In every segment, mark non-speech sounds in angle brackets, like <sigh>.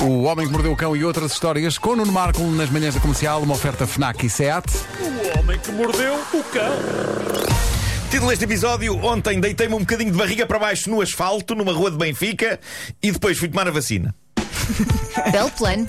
O Homem que Mordeu o Cão e outras histórias com Nuno Marco nas manhãs da comercial, uma oferta FNAC e SEAT. O homem que mordeu o cão. Título deste episódio: Ontem deitei-me um bocadinho de barriga para baixo no asfalto, numa rua de Benfica, e depois fui tomar a vacina. Belo plano.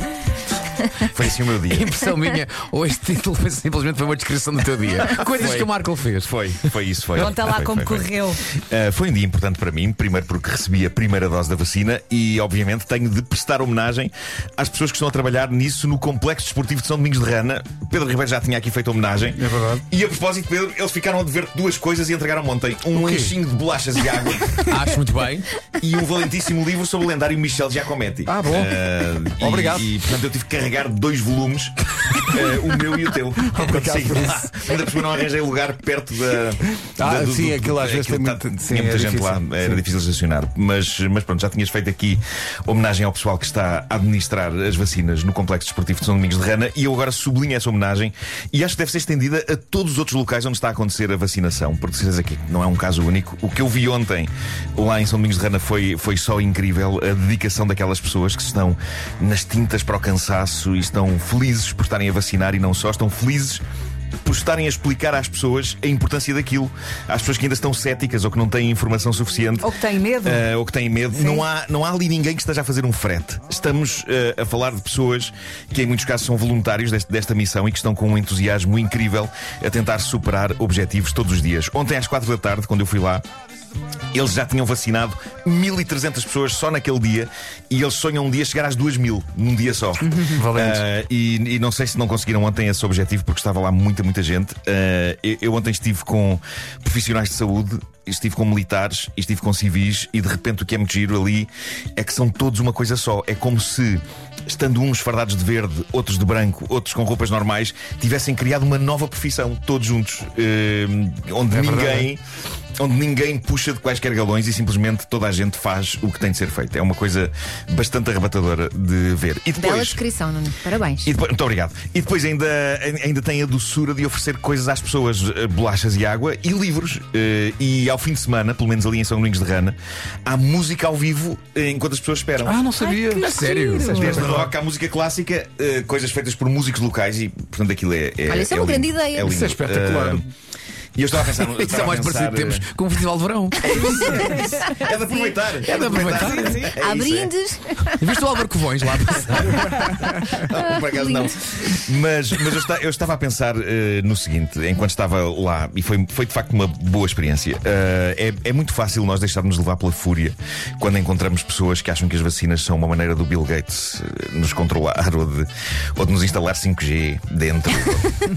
<laughs> Foi assim o meu dia. Impressão minha, ou este título foi simplesmente foi uma descrição do teu dia. <laughs> Coisas Foi. que o Marco fez. Foi, foi isso, foi. Conta lá Foi, como foi, foi. correu. Uh, foi um dia importante para mim, primeiro porque recebi a primeira dose da vacina e, obviamente, tenho de prestar homenagem às pessoas que estão a trabalhar nisso no Complexo Desportivo de São Domingos de Rana. Pedro Ribeiro já tinha aqui feito homenagem. É verdade. E a propósito, Pedro, eles ficaram a dever duas coisas e entregaram ontem: um lanchinho de bolachas e água <laughs> Acho muito bem. e um valentíssimo livro sobre o lendário Michel Giacometti. Ah, bom. Uh, e- Obrigado. E, portanto, eu tive que carregar dois volumes, uh, o meu e o teu. Saí de lá. Ainda por não arranjei lugar perto da. Ah, da- do- sim, do- aquilo às vezes aquilo tem tá- muito- sim, Tinha muita é gente difícil. lá, era Sim. difícil estacionar. Mas, mas pronto, já tinhas feito aqui homenagem ao pessoal que está a administrar as vacinas no Complexo Desportivo de São Domingos de Rana e eu agora sublinho essa homenagem e acho que deve ser estendida a todos os outros locais onde está a acontecer a vacinação, porque certeza que não é um caso único. O que eu vi ontem lá em São Domingos de Rana foi, foi só incrível a dedicação daquelas pessoas que estão nas tintas para o cansaço e estão felizes por estarem a vacinar e não só, estão felizes por estarem a explicar às pessoas a importância daquilo. Às pessoas que ainda estão céticas ou que não têm informação suficiente. Ou que têm medo. eh, ou que têm medo. Não há, não há ali ninguém que esteja a fazer um frete. Estamos eh, a falar de pessoas que, em muitos casos, são voluntários deste- desta missão e que estão com um entusiasmo incrível a tentar superar objetivos todos os dias. Ontem, às quatro da tarde, quando eu fui lá, eles já tinham vacinado 1.300 pessoas só naquele dia e eles sonham um dia chegar às 2.000 num dia só. <laughs> Valente. Ah, e, e não sei se não conseguiram ontem esse objetivo porque estava lá muita, muita gente. Ah, eu, eu ontem estive com profissionais de saúde. Estive com militares e estive com civis, e de repente o que é muito giro ali é que são todos uma coisa só. É como se, estando uns fardados de verde, outros de branco, outros com roupas normais, tivessem criado uma nova profissão, todos juntos, eh, onde É verdade, ninguém onde ninguém puxa de quaisquer galões e simplesmente toda a gente faz o que tem de ser feito. É uma coisa bastante arrebatadora de ver. E Bela depois. descrição, Nuno. Parabéns. E depois, muito obrigado. E depois ainda, ainda tem a doçura de oferecer coisas às pessoas, eh, bolachas e água e livros. Eh, E ao fim de semana, pelo menos ali em São Domingos de Rana, há música ao vivo eh, enquanto as pessoas esperam. Ah, não sabia. que A sério? Desde rock à música clássica, eh, coisas feitas por músicos locais e, portanto, aquilo é. é Olha, isso é uma lindo. grande ideia. lindo. Isso é espetacular. Eh, e eu estava a pensar. <laughs> Isso estava é a mais parecido que temos eh, com o Festival de Verão. É de aproveitar. É de aproveitar. É Há isso, é. brindes. Viste o Álvaro Covões lá? Não, <laughs> por acaso não. Mas, mas eu, esta- eu estava a pensar eh, no seguinte, enquanto estava lá, e foi, foi de facto uma boa experiência. Eh, é, é muito fácil nós deixarmos levar pela fúria quando encontramos pessoas que acham que as vacinas são uma maneira do Bill Gates nos controlar ou de, ou de nos instalar 5G dentro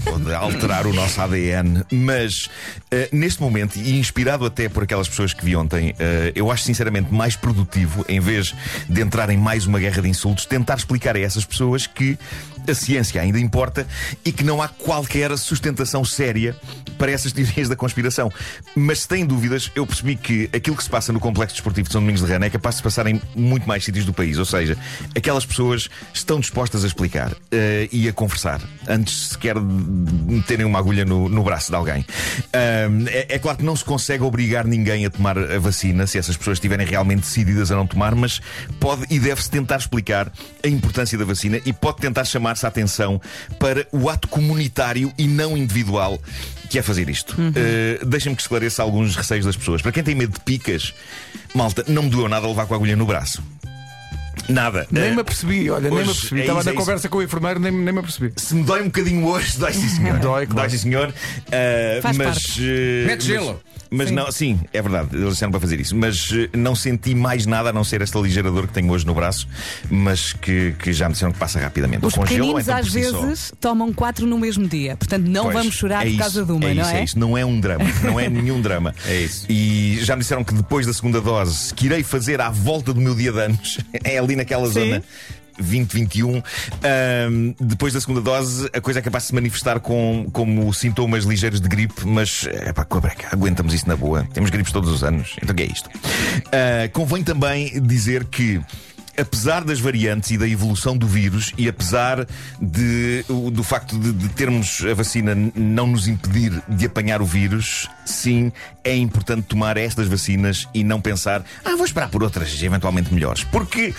ou, <laughs> ou de alterar o nosso ADN. Mas eh, neste momento, e inspirado até por aquelas pessoas que vi ontem, eh, eu acho sinceramente mais produtivo, em vez de entrar em mais uma guerra de insultos, tentar explicar a essas pessoas que a ciência ainda importa e que não há qualquer sustentação séria para essas teorias da conspiração. Mas se têm dúvidas, eu percebi que aquilo que se passa no Complexo Desportivo de São Domingos de Rana é capaz de se passar em muito mais sítios do país. Ou seja, aquelas pessoas estão dispostas a explicar eh, e a conversar antes sequer de meterem uma agulha no, no braço de alguém. Ahm, é, é claro que não se consegue obrigar ninguém a tomar a vacina se essas pessoas estiverem realmente decididas a não tomar, mas pode e deve-se tentar explicar a importância da vacina e pode tentar chamar-se a atenção para o ato comunitário e não individual que é fazer isto. Uh, Deixem-me que esclareça alguns receios das pessoas. Para quem tem medo de picas, malta, não me doeu nada levar com a agulha no braço. Nada. Nem Uh, me apercebi, olha, nem me apercebi. é Estava isso, na é isso. conversa com o enfermeiro, nem, nem me apercebi. se me dói um bocadinho hoje, dói sim senhor. <laughs> Dói, claro. sim senhor. Uh, Faz mas, parte. uh, Mete gelo. Mas, mas Sim. não, sim, é verdade, eles disseram para fazer isso. Mas uh, não senti mais nada a não ser esta ligeira dor que tenho hoje no braço, mas que, que já me disseram que passa rapidamente. Os congelo, pequeninos então, às si só. vezes tomam quatro no mesmo dia. Portanto, não Pois, vamos chorar é por isso, causa de uma, é não isso, é? é isso. Não é um drama. <laughs> Não é nenhum drama. É isso. E já me disseram que depois da segunda dose, que irei fazer à volta do meu dia de anos, <laughs> é ali naquela Sim. zona. 2021. Ahm, depois da segunda dose, a coisa é capaz de se manifestar com, como sintomas ligeiros de gripe, mas é pá, com a breca, aguentamos isso na boa. Temos gripes todos os anos, então que é isto? Ah, convém também dizer que apesar das variantes e da evolução do vírus, e apesar de, do facto de, de termos a vacina não nos impedir de apanhar o vírus, sim, é importante tomar estas vacinas e não pensar, ah, vou esperar por outras, eventualmente melhores. Porque,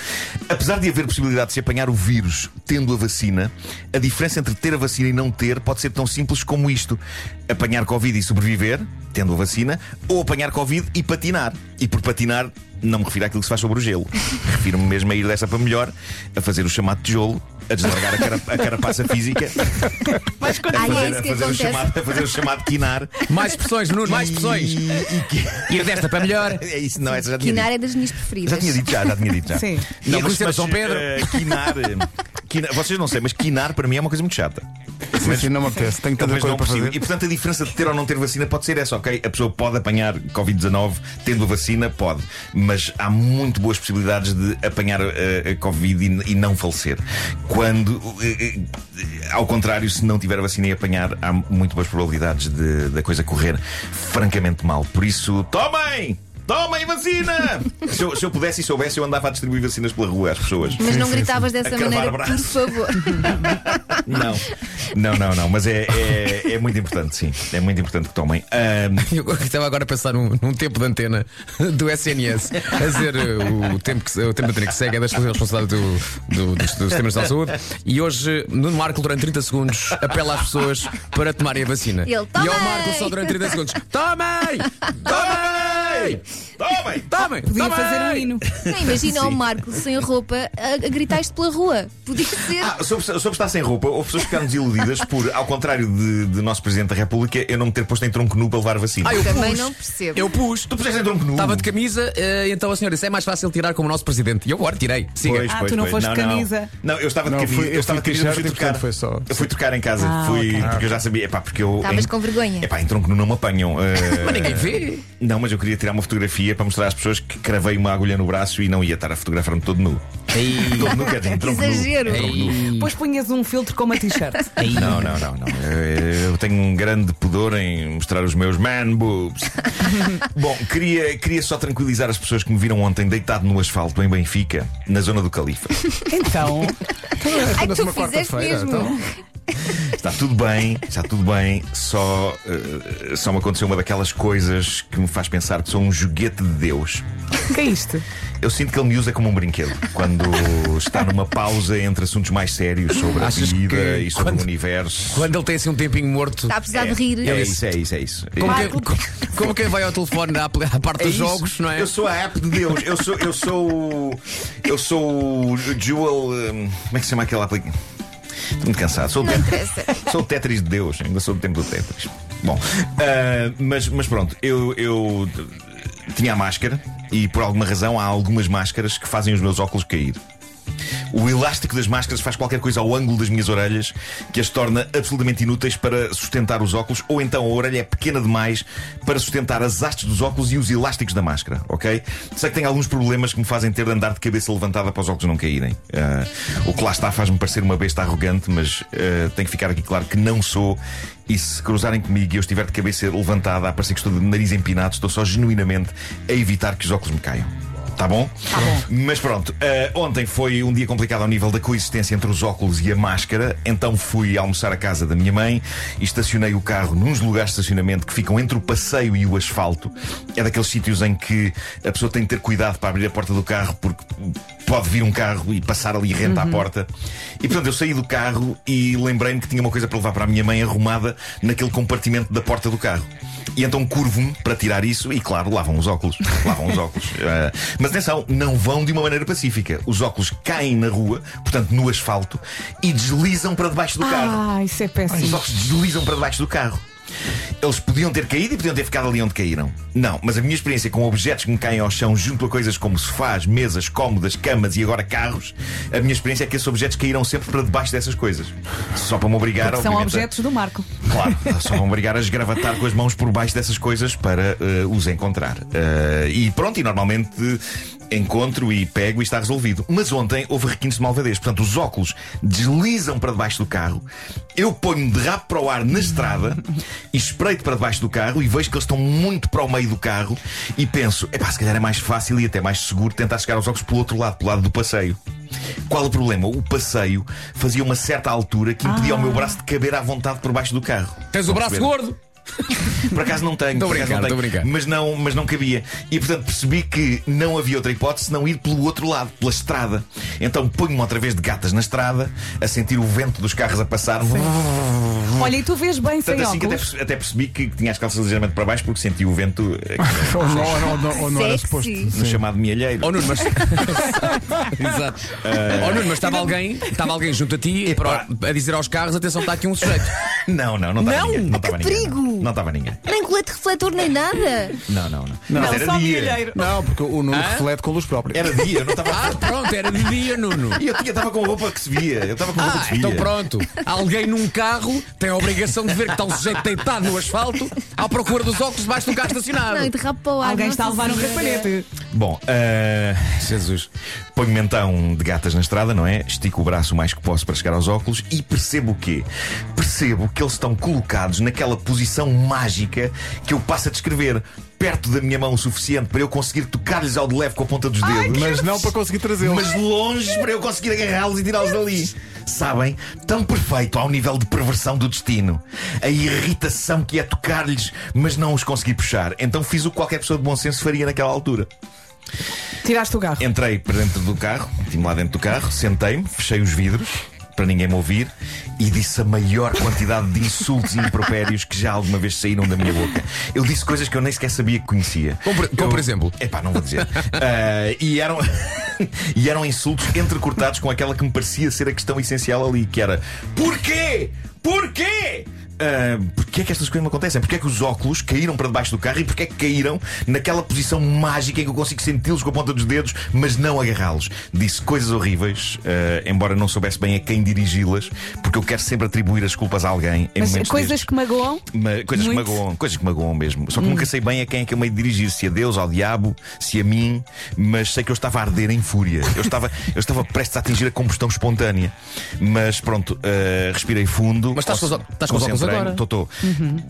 apesar de haver possibilidade de se apanhar o vírus tendo a vacina, a diferença entre ter a vacina e não ter pode ser tão simples como isto: apanhar Covid e sobreviver, tendo a vacina, ou apanhar Covid e patinar. E por patinar, não me refiro àquilo que se faz sobre o gelo. <laughs> Refiro-me mesmo a ir dessa para melhor, a fazer o chamado tijolo, a deslargar a, cara- a carapaça física, Mas quando a é fazer, isso a fazer o chamado, a fazer o chamado quinar. Mais expressões, Nuno, mais expressões. E, e Ir desta para melhor. é isso, não, essa já tinha Quinar dito. é das minhas preferidas. Já tinha dito, já, já tinha dito já. Sim. E a conhecer o São Pedro? eh, quinar, eh, quinar- vocês não sei, mas quinar para mim é uma coisa muito chata. Sim, sim, não me apetece. Tenho tanta coisa não para fazer. E portanto a diferença de ter ou não ter vacina pode ser essa, ok? A pessoa pode apanhar Covid-19 tendo a vacina, pode. Mas há muito boas possibilidades de apanhar eh, a Covid e, e não falecer. Quando, eh, eh, ao contrário, se não tiver vacina e apanhar, há muito boas probabilidades de- da coisa correr francamente mal. Por isso, tomem! Tomem vacina! se, eu, se eu pudesse e soubesse, eu andava a distribuir vacinas pela rua às pessoas. Mas não Sim, sim, gritavas dessa maneira, por braços. favor. <laughs> Não, não, não, não. Mas é, é, é muito importante, sim. É muito importante que tomem. Ahm, <laughs> Eu estava agora a pensar num, num tempo de antena do SNS a dizer uh, o tempo, que, o tempo de antena que segue é da responsabilidade do, do, dos, dos sistemas de saúde. E hoje, Nuno Marco, durante 30 segundos, apela às pessoas para tomarem a vacina. Ele, e ao! Marco só durante 30 segundos: Tomem! Tomem! Tomem! Tomem! Podia Tomem! fazer um hino. Imagina o Marco sem roupa a, a gritar isto pela rua. Podia ser. Ah, sobre, sobre estar sem roupa, houve pessoas que ficaram desiludidas por, ao contrário de, de nosso Presidente da República, eu não me ter posto em tronco nu para levar vacina. Ah, eu Também pus. não percebo. Eu pus. Tu puseste em tronco nu? Estava de camisa, eh, então a senhora disse: é mais fácil tirar como nosso presidente. E eu agora tirei. Siga. Pois, Ah, pois, tu não pois. foste de camisa? Não, eu estava de Não, camisa. fui- eu eu estava de fui camisa, mas fui t-shirt e, trocar. portanto, foi só- Eu fui trocar em casa. Ah, fui, ok. porque eu já sabia. Epá, porque eu. Estavas em- com vergonha. Epá, em tronco nu não me apanham. eh, <laughs> Mas ninguém vê. Não, mas eu queria tirar uma fotografia para mostrar às pessoas que cravei uma agulha no braço e não ia estar a fotografar-me todo nu. Todo nu, quer dizer, tronco nu. exagero. Tronco nu. Depois punhas um filtro com uma t-shirt. <laughs> Não, não, não, não. Eu, eu tenho um grande pudor em mostrar os meus man boobs. <laughs> Bom, queria, queria só tranquilizar as pessoas que me viram ontem deitado no asfalto em Benfica, na zona do Califa. Então, <laughs> Ai, tu fizeste mesmo. então. Está tudo bem, está tudo bem, só, eh, só me aconteceu uma daquelas coisas que me faz pensar que sou um joguete de Deus. o que é isto? Eu sinto que ele me usa como um brinquedo quando está numa pausa entre assuntos mais sérios sobre a Achas vida que e sobre quando- o universo. Quando ele tem assim um tempinho morto. Está a precisar de rir. É isso, é isso, é isso. Como, É- quem, como quem vai ao telefone à, à parte É dos isso. jogos, não é? Eu sou a app de Deus. Eu sou, eu sou, eu sou o Jewel. hum, Como é que se chama aquela aplicação? Estou muito cansado. Sou <laughs> sou o Tetris de Deus. Ainda sou do tempo do Tetris. Bom, ah, mas, mas pronto, eu, eu tinha a máscara e por alguma razão há algumas máscaras que fazem os meus óculos cair. O elástico das máscaras faz qualquer coisa ao ângulo das minhas orelhas que as torna absolutamente inúteis para sustentar os óculos, ou então a orelha é pequena demais para sustentar as hastes dos óculos e os elásticos da máscara, ok? Sei que tem alguns problemas que me fazem ter de andar de cabeça levantada para os óculos não caírem. Ah, o que lá está faz-me parecer uma besta arrogante, mas ah, tem que ficar aqui claro que não sou. E se cruzarem comigo e eu estiver de cabeça levantada, a parecer que estou de nariz empinado, estou só genuinamente a evitar que os óculos me caiam. Tá bom? Tá bom. Mas pronto, eh, ontem foi um dia complicado ao nível da coexistência entre os óculos e a máscara. Então fui almoçar à casa da minha mãe e estacionei o carro nos lugares de estacionamento que ficam entre o passeio e o asfalto. É daqueles sítios em que a pessoa tem que ter cuidado para abrir a porta do carro porque pode vir um carro e passar ali rente à porta. E portanto eu saí do carro e lembrei-me que tinha uma coisa para levar para a minha mãe arrumada naquele compartimento da porta do carro. E então curvo-me para tirar isso e, claro, lavam os óculos. Lavam os óculos. <laughs> Eh, mas atenção, não vão de uma maneira pacífica. Os óculos caem na rua, portanto no asfalto, e deslizam para debaixo do carro. Ah, isso é Os péssimo. óculos deslizam para debaixo do carro. Eles podiam ter caído e podiam ter ficado ali onde caíram. Não, mas a minha experiência com objetos que me caem ao chão junto a coisas como sofás, mesas, cómodas, camas e agora carros, a minha experiência é que esses objetos caíram sempre para debaixo dessas coisas. Só para me obrigar, São a- objetos do Marco. Claro, <laughs> só vão obrigar a esgravatar com as mãos por baixo dessas coisas para eh, os encontrar. Eh, e pronto, e normalmente encontro e pego e está resolvido. Mas ontem houve requintes de malvadez. Portanto, os óculos deslizam para debaixo do carro. Eu ponho-me de rabo para o ar na estrada e espreito para debaixo do carro e vejo que eles estão muito para o meio do carro e penso, epá, se calhar é mais fácil e até mais seguro tentar chegar aos óculos pelo outro lado, pelo lado do passeio. Qual o problema? O passeio fazia uma certa altura que impedia o meu braço de caber à vontade por baixo do carro. Tens o braço gordo. Por acaso não tenho. Não tenho. Mas não, mas não cabia. E portanto percebi que não havia outra hipótese senão ir pelo outro lado, pela estrada. Então ponho-me outra vez de gatas na estrada, a sentir o vento dos carros a passar. Olha, e tu vês bem sem Tanto assim que até, óculos. até percebi que tinha as calças ligeiramente para baixo porque senti o vento <laughs> Ou não, ou não, ou não, ou não era suposto. No chamado mielheiro. Oh Nuno, mas. <laughs> Exato. Oh Nuno, mas estava <laughs> alguém, estava alguém junto a ti para- a dizer aos carros: atenção, está aqui um sujeito. Não, não, não estava Não? ninguém. Não estava ninguém. perigo! Não estava ninguém. Nem colete refletor, nem nada. Não, não, não. Não, Mas era só dia. milheiro. Não, porque o Nuno Hã? reflete com luz própria. Era dia, eu não estava. Ah, pronto, era de dia, Nuno. E eu estava com roupa que se via. Eu estava com roupa Ah, que se via. então pronto. Alguém num carro tem a obrigação de ver que está um sujeito deitado no asfalto à procura dos óculos debaixo do carro estacionado. Não, e de o ar. Alguém está a levar um Senhora. raspanete. Bom, ah, Jesus. Ponho-me então de gatas na estrada, não é? Estico o braço o mais que posso para chegar aos óculos e percebo o quê? Percebo que eles estão colocados naquela posição mágica que eu passo a descrever. Perto da minha mão o suficiente para eu conseguir tocar-lhes ao de leve com a ponta dos dedos. Mas não para conseguir trazê-lo. mas longe para eu conseguir agarrá-los e tirá-los dali. Sabem? Tão perfeito ao nível de perversão do destino. A irritação que é tocar-lhes, mas não os conseguir puxar. Então fiz o que qualquer pessoa de bom senso faria naquela altura. Tiraste o carro. Entrei para dentro do carro, meti-me lá dentro do carro, sentei-me, fechei os vidros para ninguém me ouvir e disse a maior quantidade de insultos e impropérios que já alguma vez saíram da minha boca. Eu disse coisas que eu nem sequer sabia que conhecia. Como por- como Eu- por exemplo? Epá, não vou dizer. Ah, e, eram, <laughs> e eram insultos entrecortados com aquela que me parecia ser a questão essencial ali, que era Porquê? Porquê? Ah, porquê é que estas coisas me acontecem? Porquê é que os óculos caíram para debaixo do carro e porquê é que caíram naquela posição mágica em que eu consigo senti-los com a ponta dos dedos, mas não agarrá-los? Disse coisas horríveis, ah, embora não soubesse bem a quem dirigi-las, porque eu quero sempre atribuir as culpas a alguém em Mas momentos coisas destes. que magoam. Ma- coisas Muito. que magoam, coisas que magoam mesmo. Só que nunca sei bem a quem é que eu de dirigir, se a Deus, ao diabo, se a mim, mas sei que eu estava a arder em fúria. Eu estava, eu estava prestes a atingir a combustão espontânea. Mas pronto, eh, respirei fundo. Mas estás com os óculos. Agora? Tô, tô.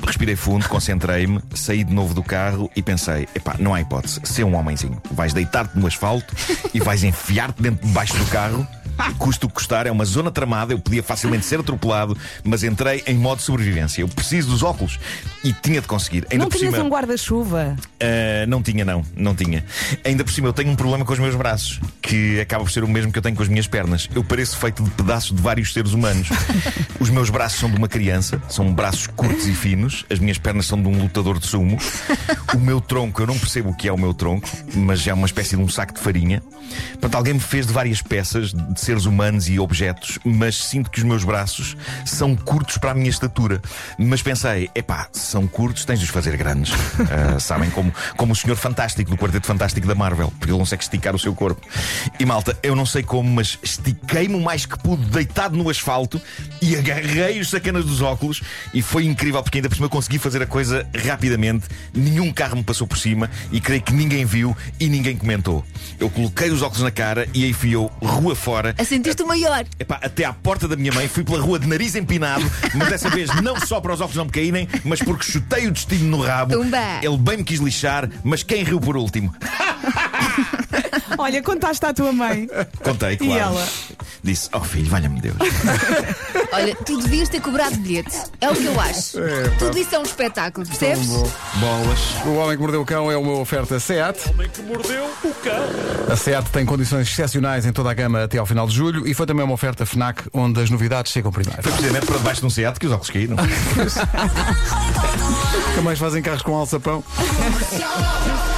Respirei fundo, concentrei-me, saí de novo do carro e pensei: epá, não há hipótese. Ser um homenzinho. Vais deitar-te no asfalto <laughs> e vais enfiar-te dentro de baixo do carro. Custa o que custar, é uma zona tramada, eu podia facilmente ser atropelado, mas entrei em modo de sobrevivência. Eu preciso dos óculos e tinha de conseguir. Ainda Não por tinhas cima, um guarda-chuva. Uh, não tinha, não, não tinha. Ainda por cima, eu tenho um problema com os meus braços, que acaba por ser o mesmo que eu tenho com as minhas pernas. Eu pareço feito de pedaços de vários seres humanos. <laughs> Os meus braços são de uma criança, são braços curtos e finos, as minhas pernas são de um lutador de sumo. O meu tronco, eu não percebo o que é o meu tronco, mas é uma espécie de um saco de farinha. Portanto, alguém me fez de várias peças de seres humanos e objetos, mas sinto que os meus braços são curtos para a minha estatura. Mas pensei, epá, são curtos, tens de os fazer grandes. <laughs> Ah, sabem, como, como o Senhor Fantástico do Quarteto Fantástico da Marvel, porque ele consegue esticar o seu corpo. E malta, eu não sei como, mas estiquei-me o mais que pude, deitado no asfalto e agarrei os sacanas dos óculos e foi incrível, porque ainda por cima consegui fazer a coisa rapidamente. Nenhum carro me passou por cima e creio que ninguém viu e ninguém comentou. Eu coloquei os óculos na cara e aí fui eu, rua fora, A sentiste o maior. Epá, até à porta da minha mãe, fui pela rua de nariz empinado, mas dessa vez não só para os óculos não me caírem, mas porque chutei o destino no rabo. Tumba. Ele bem me quis lixar, mas quem riu por último? <laughs> Olha, contaste à tua mãe. Contei, claro. E ela? Disse: Oh filho, valha-me Deus. <laughs> Olha, tu devias ter cobrado bilhete. É o que eu acho. Tudo isso é um espetáculo, percebes? Bolas. O Homem que Mordeu o Cão é uma oferta SEAT. O homem que mordeu o cão. A SEAT tem condições excepcionais em toda a gama até ao final de julho e foi também uma oferta FNAC onde as novidades chegam primeiro. Foi precisamente para debaixo de um Seat que os óculos caíram. <laughs> Nunca mais fazem carros com alçapão. Comercial. <laughs>